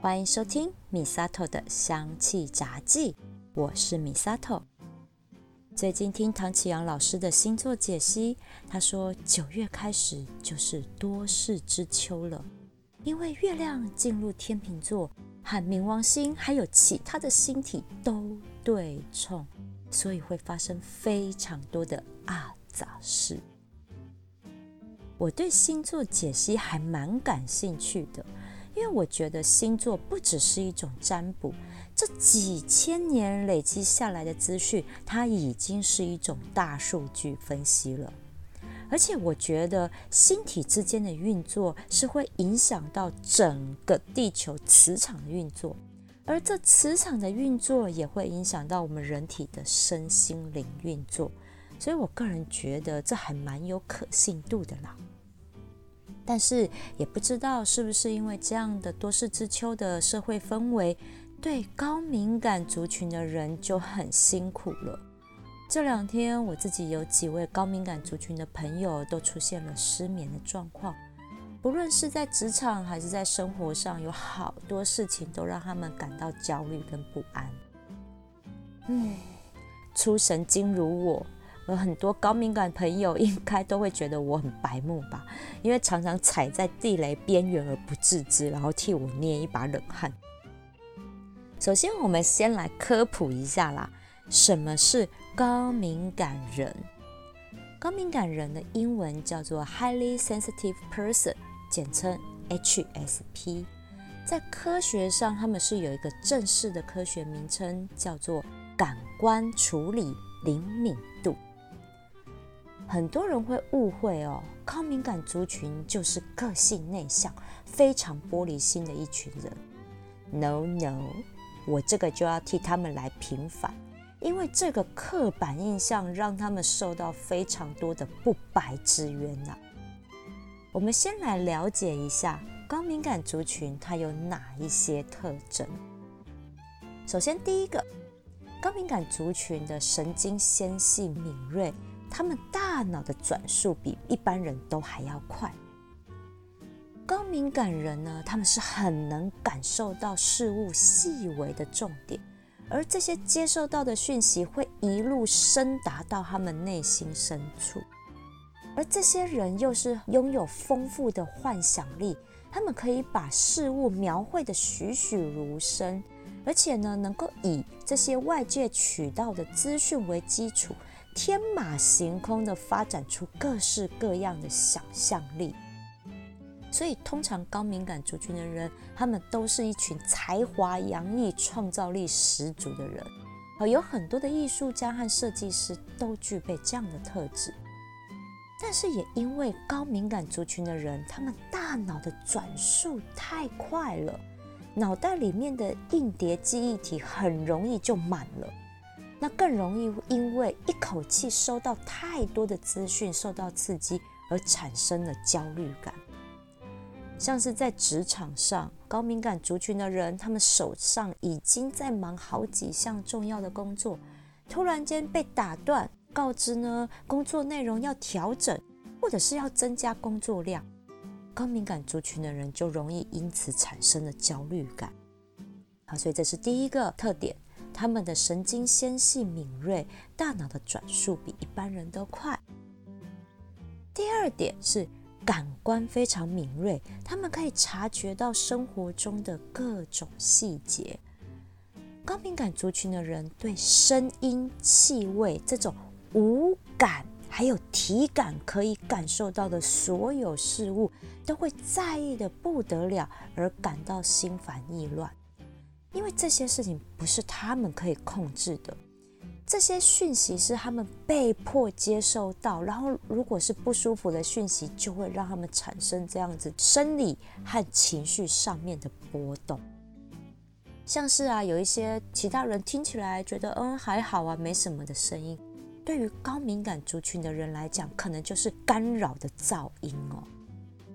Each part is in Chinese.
欢迎收听米萨托的香气杂记，我是米萨托。最近听唐启阳老师的星座解析，他说九月开始就是多事之秋了，因为月亮进入天秤座，和冥王星还有其他的星体都对冲，所以会发生非常多的啊杂事。我对星座解析还蛮感兴趣的。因为我觉得星座不只是一种占卜，这几千年累积下来的资讯，它已经是一种大数据分析了。而且我觉得星体之间的运作是会影响到整个地球磁场的运作，而这磁场的运作也会影响到我们人体的身心灵运作。所以我个人觉得这还蛮有可信度的啦。但是也不知道是不是因为这样的多事之秋的社会氛围，对高敏感族群的人就很辛苦了。这两天我自己有几位高敏感族群的朋友都出现了失眠的状况，不论是在职场还是在生活上，有好多事情都让他们感到焦虑跟不安。嗯，出神经如我。有很多高敏感朋友应该都会觉得我很白目吧，因为常常踩在地雷边缘而不自知，然后替我捏一把冷汗。首先，我们先来科普一下啦，什么是高敏感人？高敏感人的英文叫做 Highly Sensitive Person，简称 HSP。在科学上，他们是有一个正式的科学名称，叫做感官处理灵敏度。很多人会误会哦，高敏感族群就是个性内向、非常玻璃心的一群人。No No，我这个就要替他们来平反，因为这个刻板印象让他们受到非常多的不白之冤呐。我们先来了解一下高敏感族群它有哪一些特征。首先，第一个，高敏感族群的神经纤细敏锐。他们大脑的转速比一般人都还要快。高敏感人呢，他们是很能感受到事物细微的重点，而这些接受到的讯息会一路深达到他们内心深处。而这些人又是拥有丰富的幻想力，他们可以把事物描绘的栩栩如生，而且呢，能够以这些外界渠道的资讯为基础。天马行空的发展出各式各样的想象力，所以通常高敏感族群的人，他们都是一群才华洋溢、创造力十足的人。有很多的艺术家和设计师都具备这样的特质。但是也因为高敏感族群的人，他们大脑的转速太快了，脑袋里面的硬碟记忆体很容易就满了。那更容易因为一口气收到太多的资讯，受到刺激而产生了焦虑感。像是在职场上，高敏感族群的人，他们手上已经在忙好几项重要的工作，突然间被打断，告知呢工作内容要调整，或者是要增加工作量，高敏感族群的人就容易因此产生了焦虑感。好，所以这是第一个特点。他们的神经纤细敏锐，大脑的转速比一般人都快。第二点是感官非常敏锐，他们可以察觉到生活中的各种细节。高敏感族群的人对声音、气味这种五感还有体感可以感受到的所有事物，都会在意的不得了，而感到心烦意乱。因为这些事情不是他们可以控制的，这些讯息是他们被迫接受到，然后如果是不舒服的讯息，就会让他们产生这样子生理和情绪上面的波动。像是啊，有一些其他人听起来觉得嗯还好啊，没什么的声音，对于高敏感族群的人来讲，可能就是干扰的噪音哦。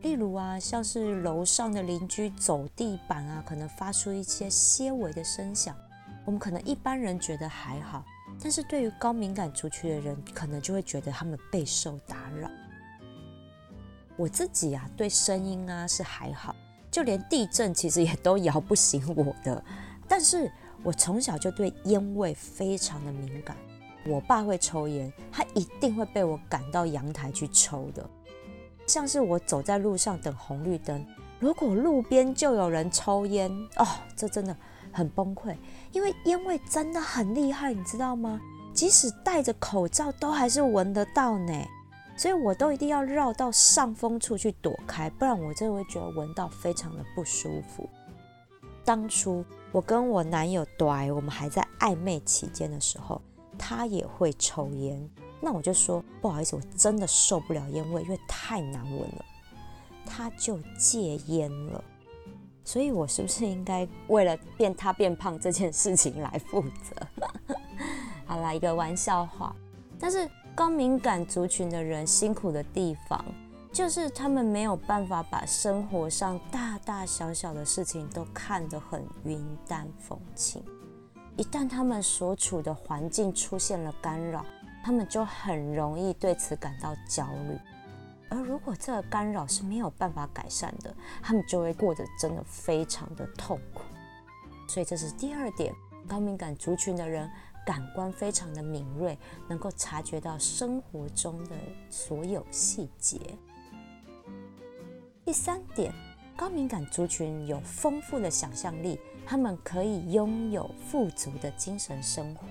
例如啊，像是楼上的邻居走地板啊，可能发出一些些微的声响，我们可能一般人觉得还好，但是对于高敏感族群的人，可能就会觉得他们备受打扰。我自己啊，对声音啊是还好，就连地震其实也都摇不醒我的。但是我从小就对烟味非常的敏感。我爸会抽烟，他一定会被我赶到阳台去抽的。像是我走在路上等红绿灯，如果路边就有人抽烟，哦，这真的很崩溃，因为烟味真的很厉害，你知道吗？即使戴着口罩，都还是闻得到呢。所以我都一定要绕到上风处去躲开，不然我真的会觉得闻到非常的不舒服。当初我跟我男友对，我们还在暧昧期间的时候，他也会抽烟，那我就说不好意思，我真的受不了烟味，因为太难闻了。他就戒烟了，所以我是不是应该为了变他变胖这件事情来负责？好啦，一个玩笑话，但是。高敏感族群的人辛苦的地方，就是他们没有办法把生活上大大小小的事情都看得很云淡风轻。一旦他们所处的环境出现了干扰，他们就很容易对此感到焦虑。而如果这个干扰是没有办法改善的，他们就会过得真的非常的痛苦。所以这是第二点，高敏感族群的人。感官非常的敏锐，能够察觉到生活中的所有细节。第三点，高敏感族群有丰富的想象力，他们可以拥有富足的精神生活。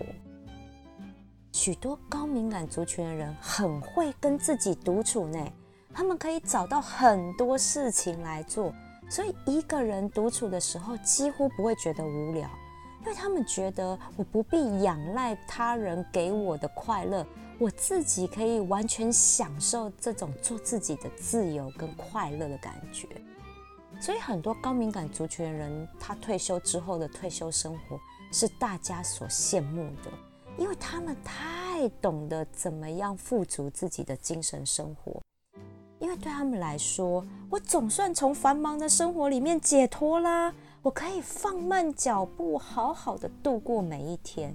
许多高敏感族群的人很会跟自己独处呢，他们可以找到很多事情来做，所以一个人独处的时候几乎不会觉得无聊。因为他们觉得我不必仰赖他人给我的快乐，我自己可以完全享受这种做自己的自由跟快乐的感觉。所以很多高敏感族群的人，他退休之后的退休生活是大家所羡慕的，因为他们太懂得怎么样富足自己的精神生活。因为对他们来说，我总算从繁忙的生活里面解脱啦。我可以放慢脚步，好好的度过每一天。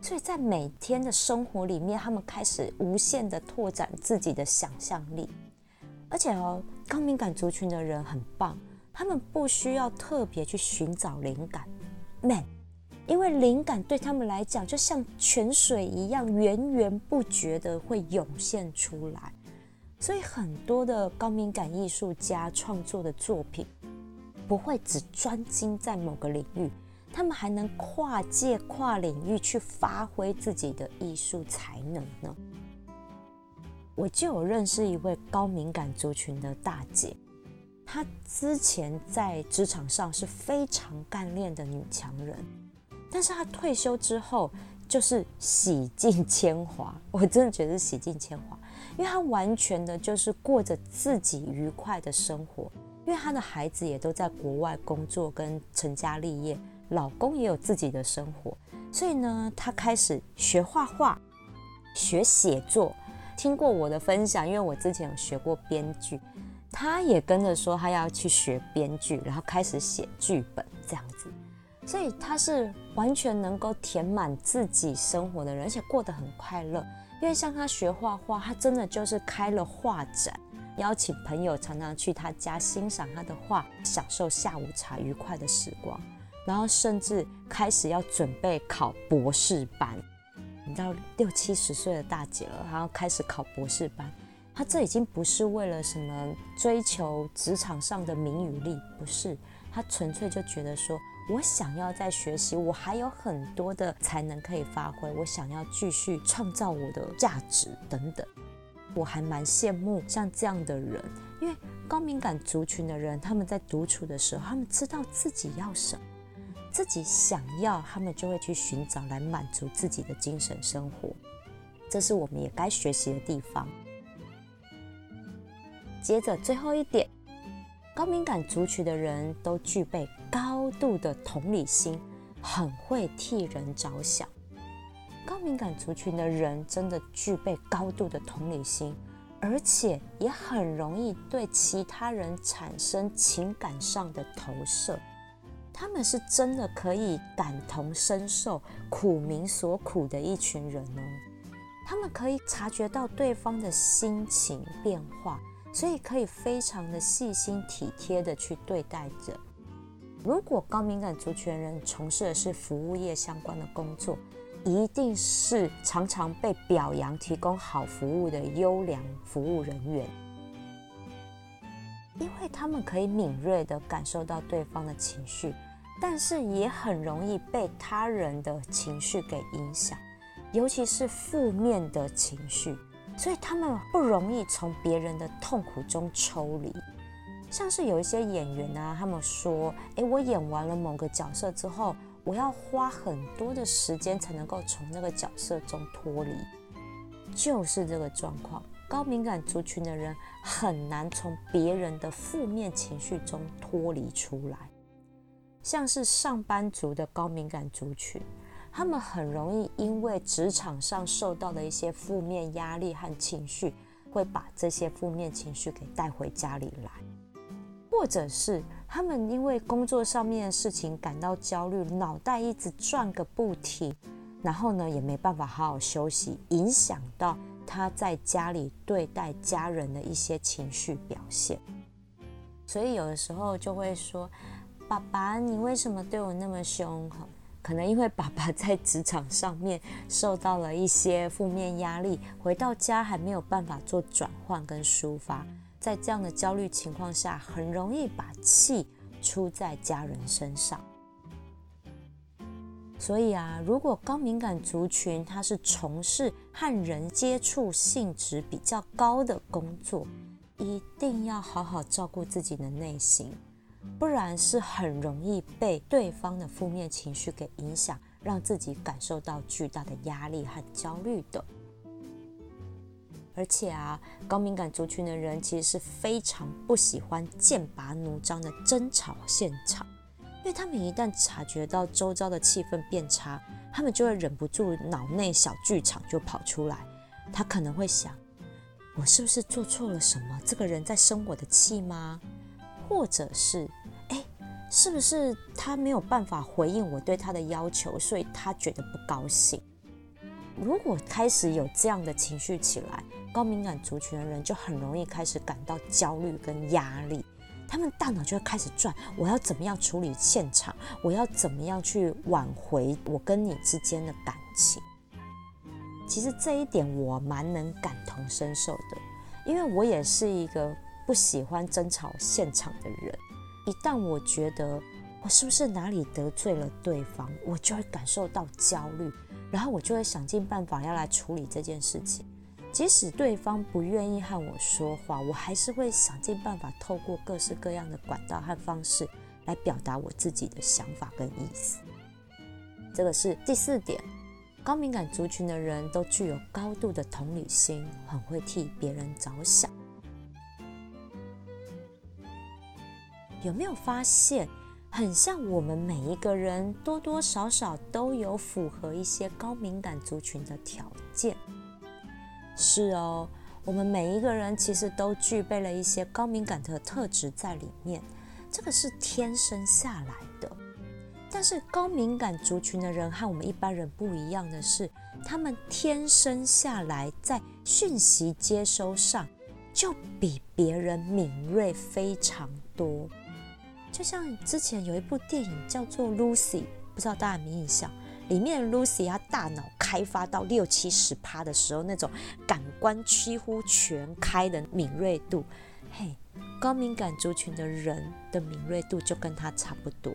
所以在每天的生活里面，他们开始无限的拓展自己的想象力。而且哦，高敏感族群的人很棒，他们不需要特别去寻找灵感，man，因为灵感对他们来讲就像泉水一样，源源不绝的会涌现出来。所以很多的高敏感艺术家创作的作品。不会只专精在某个领域，他们还能跨界、跨领域去发挥自己的艺术才能呢。我就有认识一位高敏感族群的大姐，她之前在职场上是非常干练的女强人，但是他退休之后就是洗尽铅华，我真的觉得是洗尽铅华，因为他完全的就是过着自己愉快的生活。因为他的孩子也都在国外工作跟成家立业，老公也有自己的生活，所以呢，他开始学画画、学写作。听过我的分享，因为我之前有学过编剧，他也跟着说他要去学编剧，然后开始写剧本这样。所以他是完全能够填满自己生活的人，而且过得很快乐。因为像他学画画，他真的就是开了画展。邀请朋友常常去他家欣赏他的画，享受下午茶愉快的时光，然后甚至开始要准备考博士班。你知道六七十岁的大姐了，然后开始考博士班，她这已经不是为了什么追求职场上的名与利，不是，她纯粹就觉得说，我想要在学习，我还有很多的才能可以发挥，我想要继续创造我的价值等等。我还蛮羡慕像这样的人，因为高敏感族群的人，他们在独处的时候，他们知道自己要什么，自己想要，他们就会去寻找来满足自己的精神生活。这是我们也该学习的地方。接着最后一点，高敏感族群的人都具备高度的同理心，很会替人着想。高敏感族群的人真的具备高度的同理心，而且也很容易对其他人产生情感上的投射。他们是真的可以感同身受苦民所苦的一群人哦。他们可以察觉到对方的心情变化，所以可以非常的细心体贴的去对待着。如果高敏感族群人从事的是服务业相关的工作，一定是常常被表扬、提供好服务的优良服务人员，因为他们可以敏锐的感受到对方的情绪，但是也很容易被他人的情绪给影响，尤其是负面的情绪，所以他们不容易从别人的痛苦中抽离。像是有一些演员啊，他们说：“诶，我演完了某个角色之后。”我要花很多的时间才能够从那个角色中脱离，就是这个状况。高敏感族群的人很难从别人的负面情绪中脱离出来。像是上班族的高敏感族群，他们很容易因为职场上受到的一些负面压力和情绪，会把这些负面情绪给带回家里来，或者是。他们因为工作上面的事情感到焦虑，脑袋一直转个不停，然后呢也没办法好好休息，影响到他在家里对待家人的一些情绪表现。所以有的时候就会说：“爸爸，你为什么对我那么凶？”，可能因为爸爸在职场上面受到了一些负面压力，回到家还没有办法做转换跟抒发。在这样的焦虑情况下，很容易把气出在家人身上。所以啊，如果高敏感族群他是从事和人接触性质比较高的工作，一定要好好照顾自己的内心，不然是很容易被对方的负面情绪给影响，让自己感受到巨大的压力和焦虑的。而且啊，高敏感族群的人其实是非常不喜欢剑拔弩张的争吵现场，因为他们一旦察觉到周遭的气氛变差，他们就会忍不住脑内小剧场就跑出来。他可能会想：我是不是做错了什么？这个人在生我的气吗？或者是，哎，是不是他没有办法回应我对他的要求，所以他觉得不高兴？如果开始有这样的情绪起来，高敏感族群的人就很容易开始感到焦虑跟压力，他们大脑就会开始转：我要怎么样处理现场？我要怎么样去挽回我跟你之间的感情？其实这一点我蛮能感同身受的，因为我也是一个不喜欢争吵现场的人。一旦我觉得我是不是哪里得罪了对方，我就会感受到焦虑。然后我就会想尽办法要来处理这件事情，即使对方不愿意和我说话，我还是会想尽办法透过各式各样的管道和方式来表达我自己的想法跟意思。这个是第四点，高敏感族群的人都具有高度的同理心，很会替别人着想。有没有发现？很像我们每一个人多多少少都有符合一些高敏感族群的条件。是哦，我们每一个人其实都具备了一些高敏感的特质在里面，这个是天生下来的。但是高敏感族群的人和我们一般人不一样的是，他们天生下来在讯息接收上就比别人敏锐非常多。就像之前有一部电影叫做《Lucy》，不知道大家有没有印象？里面 Lucy 她大脑开发到六七十趴的时候，那种感官几乎全开的敏锐度，嘿，高敏感族群的人的敏锐度就跟她差不多，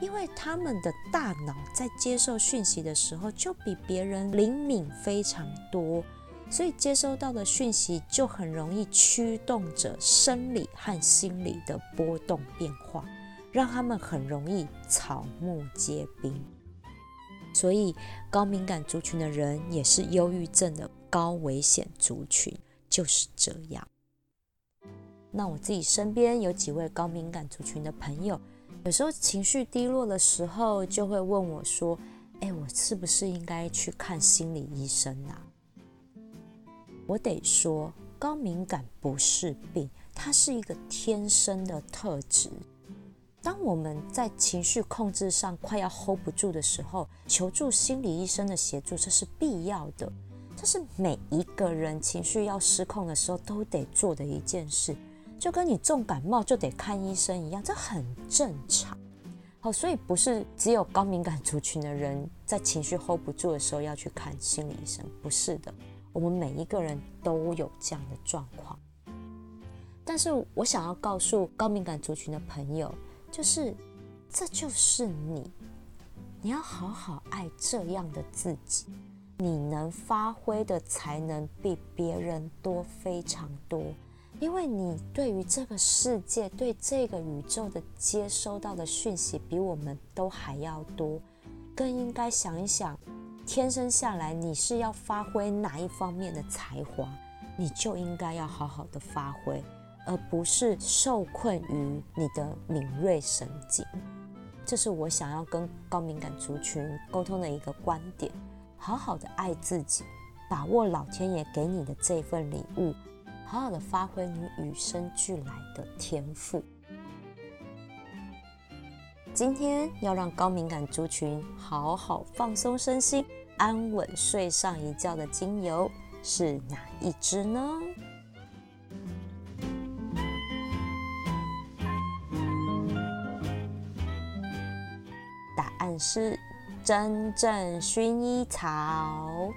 因为他们的大脑在接受讯息的时候就比别人灵敏非常多。所以接收到的讯息就很容易驱动着生理和心理的波动变化，让他们很容易草木皆兵。所以高敏感族群的人也是忧郁症的高危险族群，就是这样。那我自己身边有几位高敏感族群的朋友，有时候情绪低落的时候，就会问我说：“哎，我是不是应该去看心理医生啊？”我得说，高敏感不是病，它是一个天生的特质。当我们在情绪控制上快要 hold 不住的时候，求助心理医生的协助，这是必要的。这是每一个人情绪要失控的时候都得做的一件事，就跟你重感冒就得看医生一样，这很正常。好，所以不是只有高敏感族群的人在情绪 hold 不住的时候要去看心理医生，不是的，我们每一个人都有这样的状况。但是我想要告诉高敏感族群的朋友，就是这就是你，你要好好爱这样的自己。你能发挥的才能比别人多非常多，因为你对于这个世界、对这个宇宙的接收到的讯息比我们都还要多。更应该想一想，天生下来你是要发挥哪一方面的才华，你就应该要好好的发挥，而不是受困于你的敏锐神经。这是我想要跟高敏感族群沟通的一个观点。好好的爱自己，把握老天爷给你的这份礼物，好好的发挥你与生俱来的天赋。今天要让高敏感族群好好放松身心、安稳睡上一觉的精油是哪一支呢？答案是。真正薰衣草，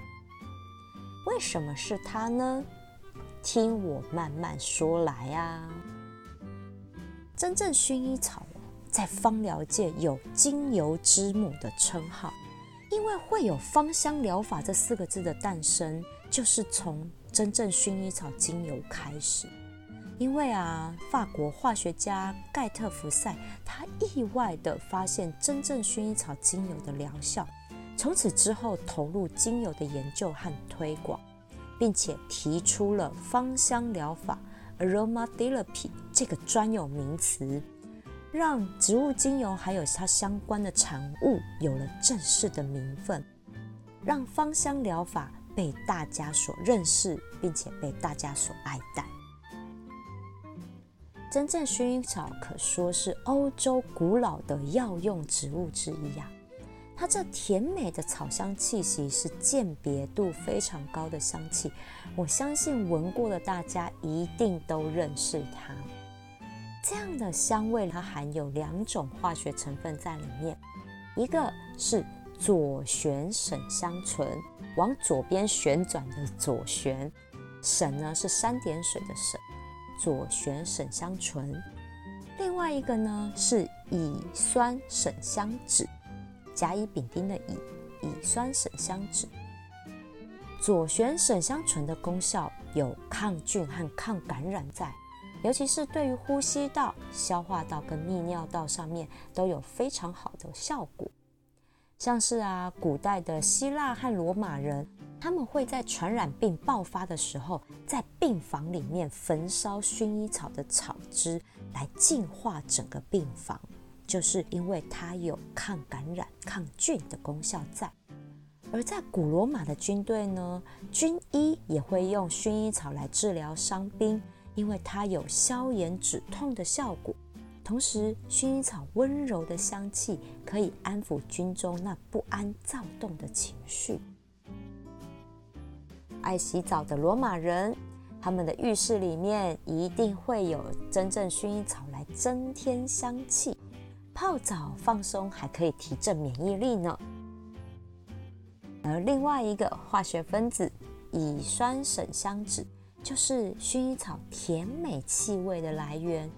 为什么是它呢？听我慢慢说来啊。真正薰衣草在芳疗界有“精油之母”的称号，因为会有芳香疗法这四个字的诞生，就是从真正薰衣草精油开始。因为啊，法国化学家盖特福塞他意外地发现真正薰衣草精油的疗效，从此之后投入精油的研究和推广，并且提出了芳香疗法 （aromatherapy） 这个专有名词，让植物精油还有它相关的产物有了正式的名分，让芳香疗法被大家所认识，并且被大家所爱戴。真正薰衣草可说是欧洲古老的药用植物之一呀。它这甜美的草香气息是鉴别度非常高的香气，我相信闻过的大家一定都认识它。这样的香味它含有两种化学成分在里面，一个是左旋沈香醇，往左边旋转的左旋，沈呢是三点水的沈。左旋沈香醇，另外一个呢是乙酸沈香酯，甲乙丙丁的乙，乙酸沈香酯。左旋沈香醇的功效有抗菌和抗感染，在尤其是对于呼吸道、消化道跟泌尿道上面都有非常好的效果。像是啊，古代的希腊和罗马人。他们会在传染病爆发的时候，在病房里面焚烧薰衣草的草汁来净化整个病房，就是因为它有抗感染、抗菌的功效在。而在古罗马的军队呢，军医也会用薰衣草来治疗伤兵，因为它有消炎止痛的效果。同时，薰衣草温柔的香气可以安抚军中那不安躁动的情绪。爱洗澡的罗马人，他们的浴室里面一定会有真正薰衣草来增添香气，泡澡放松还可以提振免疫力呢。而另外一个化学分子乙酸沈香酯，就是薰衣草甜美气味的来源，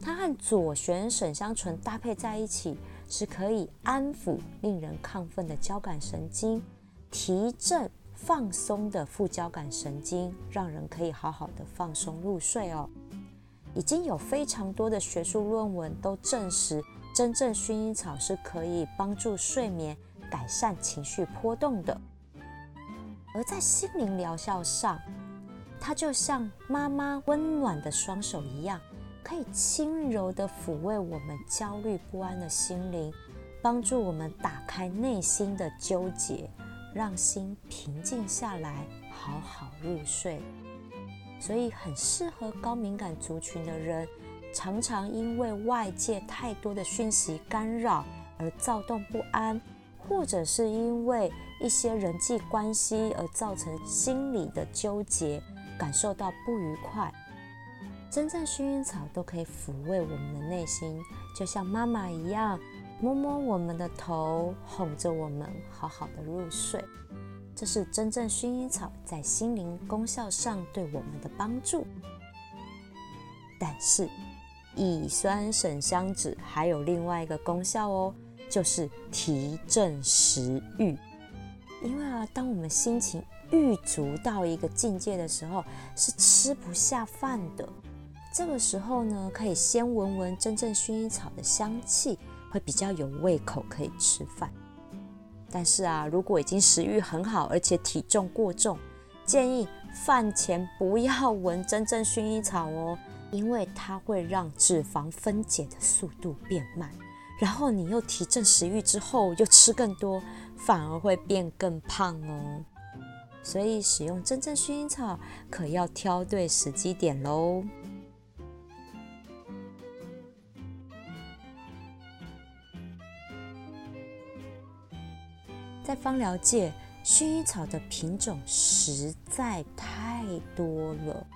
它和左旋沈香醇搭配在一起，是可以安抚令人亢奋的交感神经，提振。放松的副交感神经，让人可以好好的放松入睡哦。已经有非常多的学术论文都证实，真正薰衣草是可以帮助睡眠、改善情绪波动的。而在心灵疗效上，它就像妈妈温暖的双手一样，可以轻柔的抚慰我们焦虑不安的心灵，帮助我们打开内心的纠结。让心平静下来，好好入睡，所以很适合高敏感族群的人。常常因为外界太多的讯息干扰而躁动不安，或者是因为一些人际关系而造成心理的纠结，感受到不愉快，真正薰衣草都可以抚慰我们的内心，就像妈妈一样，摸摸我们的头，哄着我们好好的入睡。这是真正薰衣草在心灵功效上对我们的帮助。但是，乙酸省香脂还有另外一个功效哦，就是提振食欲。因为啊，当我们心情郁足到一个境界的时候，是吃不下饭的。这个时候呢，可以先闻闻真正薰衣草的香气，会比较有胃口，可以吃饭。但是啊，如果已经食欲很好，而且体重过重，建议饭前不要闻真正薰衣草哦。因为它会让脂肪分解的速度变慢，然后你又提振食欲之后又吃更多，反而会变更胖哦。所以使用真正薰衣草可要挑对时机点喽。在芳疗界，薰衣草的品种实在太多了。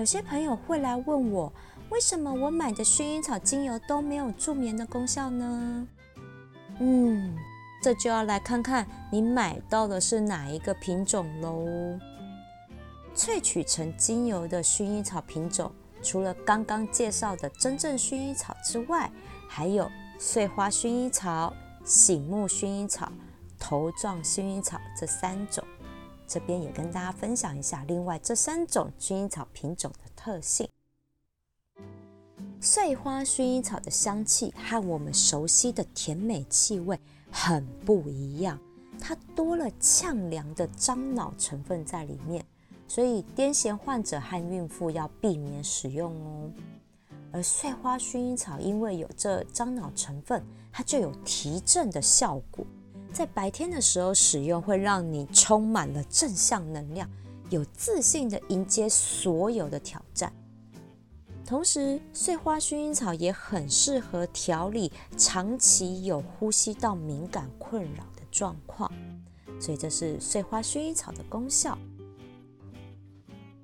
有些朋友会来问我，为什么我买的薰衣草精油都没有助眠的功效呢？嗯，这就要来看看你买到的是哪一个品种喽。萃取成精油的薰衣草品种，除了刚刚介绍的真正薰衣草之外，还有碎花薰衣草、醒目薰衣草、头状薰衣草这三种。这边也跟大家分享一下，另外这三种薰衣草品种的特性。碎花薰衣草的香气和我们熟悉的甜美气味很不一样，它多了呛凉的樟脑成分在里面，所以癫痫患者和孕妇要避免使用哦。而碎花薰衣草因为有这樟脑成分，它就有提振的效果。在白天的时候使用，会让你充满了正向能量，有自信的迎接所有的挑战。同时，碎花薰衣草也很适合调理长期有呼吸道敏感困扰的状况，所以这是碎花薰衣草的功效。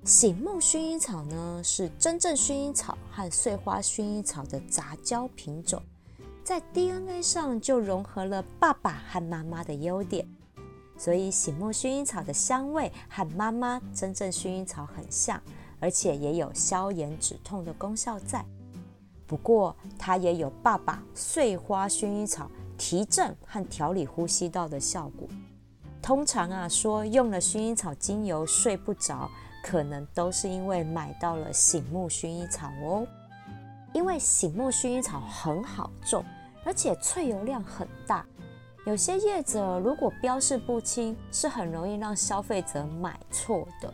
醒目薰衣草呢，是真正薰衣草和碎花薰衣草的杂交品种。在 DNA 上就融合了爸爸和妈妈的优点，所以醒目薰衣草的香味和妈妈真正薰衣草很像，而且也有消炎止痛的功效在。不过它也有爸爸碎花薰衣草提振和调理呼吸道的效果。通常啊说用了薰衣草精油睡不着，可能都是因为买到了醒目薰衣草哦。因为醒目薰衣草很好种。而且萃油量很大，有些叶子如果标示不清，是很容易让消费者买错的。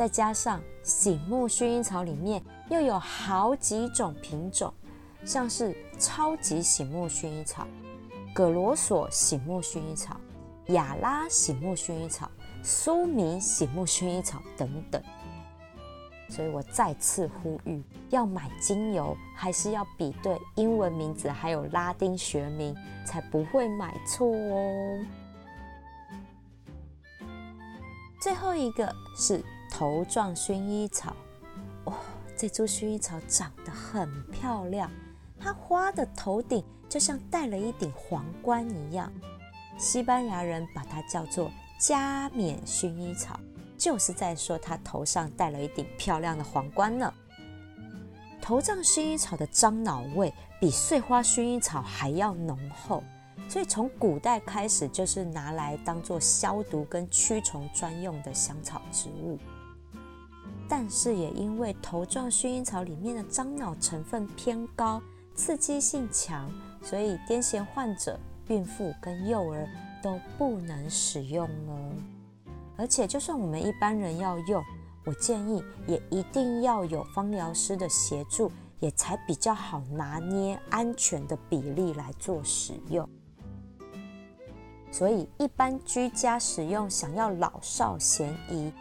再加上醒目薰衣草里面又有好几种品种，像是超级醒目薰衣草、葛罗索醒目薰衣草、雅拉醒目薰衣草、苏米醒目薰衣草等等。所以我再次呼吁，要买精油还是要比对英文名字还有拉丁学名，才不会买错哦。最后一个是头状薰衣草，哇，这株薰衣草长得很漂亮，它花的头顶就像戴了一顶皇冠一样，西班牙人把它叫做加冕薰衣草。就是在说它头上戴了一顶漂亮的皇冠呢。头状薰衣草的樟脑味比碎花薰衣草还要浓厚，所以从古代开始就是拿来当做消毒跟驱虫专用的香草植物。但是也因为头状薰衣草里面的樟脑成分偏高，刺激性强，所以癫痫患者、孕妇跟幼儿都不能使用哦。而且，就算我们一般人要用，我建议也一定要有芳疗师的协助，也才比较好拿捏安全的比例来做使用。所以，一般居家使用，想要老少咸宜，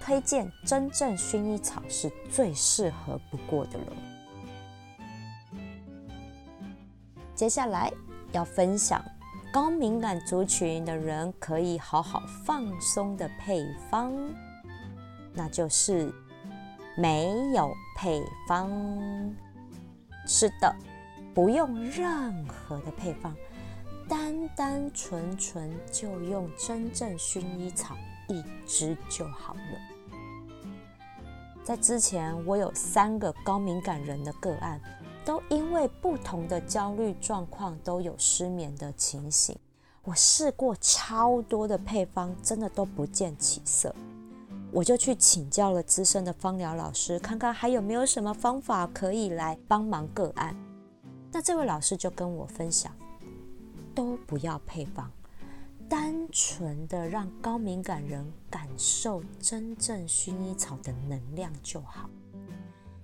推荐真正薰衣草是最适合不过的了。接下来要分享高敏感族群的人可以好好放松的配方，那就是没有配方。是的，不用任何的配方，单单纯纯就用真正薰衣草一支就好了。在之前，我有三个高敏感人的个案。都因为不同的焦虑状况，都有失眠的情形。我试过超多的配方，真的都不见起色。我就去请教了资深的芳疗老师，看看还有没有什么方法可以来帮忙个案。那这位老师就跟我分享，都不要配方，单纯的让高敏感人感受真正薰衣草的能量就好。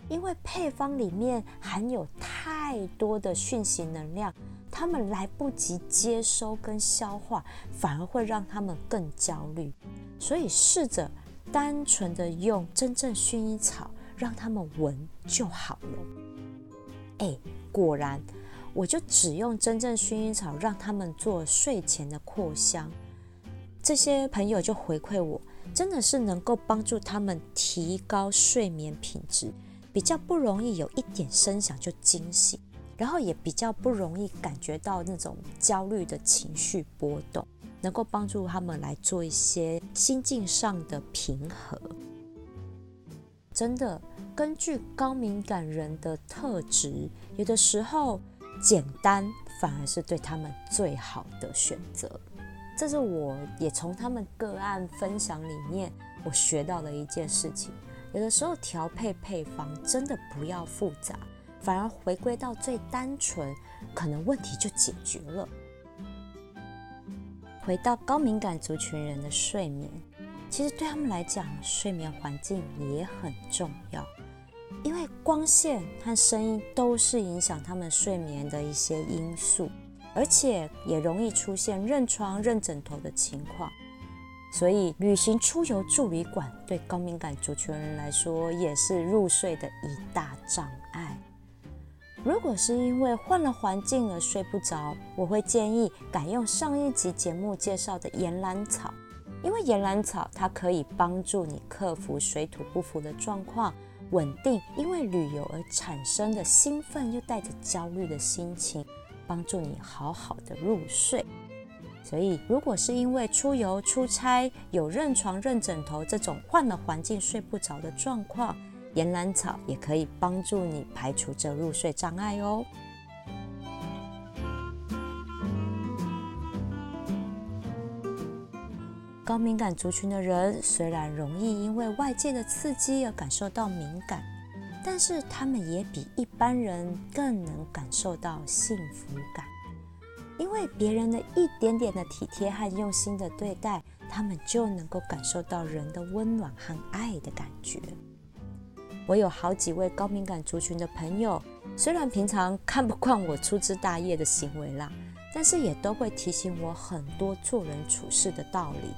因为配方里面含有太多的讯息能量，他们来不及接收跟消化，反而会让他们更焦虑。所以试着单纯的用真正薰衣草让他们闻就好了。哎，果然，我就只用真正薰衣草让他们做睡前的扩香，这些朋友就回馈我，真的是能够帮助他们提高睡眠品质。比较不容易有一点声响就惊醒，然后也比较不容易感觉到那种焦虑的情绪波动，能够帮助他们来做一些心境上的平和。真的，根据高敏感人的特质，有的时候简单反而是对他们最好的选择。这是我也从他们个案分享里面我学到的一件事情。有的时候调配配方真的不要复杂，反而回归到最单纯，可能问题就解决了。回到高敏感族群人的睡眠，其实对他们来讲，睡眠环境也很重要，因为光线和声音都是影响他们睡眠的一些因素，而且也容易出现认床认枕头的情况。所以，旅行出游住旅馆对高敏感族群人来说也是入睡的一大障碍。如果是因为换了环境而睡不着，我会建议改用上一集节目介绍的岩兰草，因为岩兰草它可以帮助你克服水土不服的状况，稳定因为旅游而产生的兴奋又带着焦虑的心情，帮助你好好的入睡。所以，如果是因为出游、出差有认床、认枕头这种换了环境睡不着的状况，岩兰草也可以帮助你排除这入睡障碍哦。高敏感族群的人虽然容易因为外界的刺激而感受到敏感，但是他们也比一般人更能感受到幸福感。因为别人的一点点的体贴和用心的对待，他们就能够感受到人的温暖和爱的感觉。我有好几位高敏感族群的朋友，虽然平常看不惯我粗枝大叶的行为啦，但是也都会提醒我很多做人处事的道理，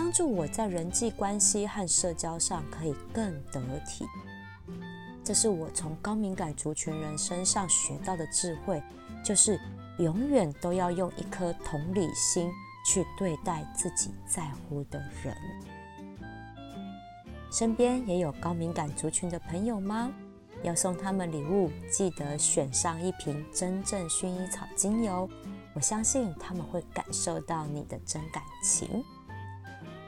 帮助我在人际关系和社交上可以更得体。这是我从高敏感族群人身上学到的智慧，就是。永远都要用一颗同理心去对待自己在乎的人。身边也有高敏感族群的朋友吗？要送他们礼物，记得选上一瓶真正薰衣草精油。我相信他们会感受到你的真感情。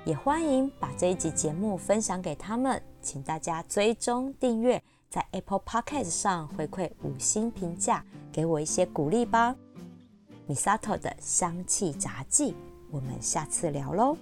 也欢迎把这一集节目分享给他们，请大家追踪订阅，在 Apple Podcast 上回馈五星评价，给我一些鼓励吧。米撒特的香气杂技，我们下次聊喽。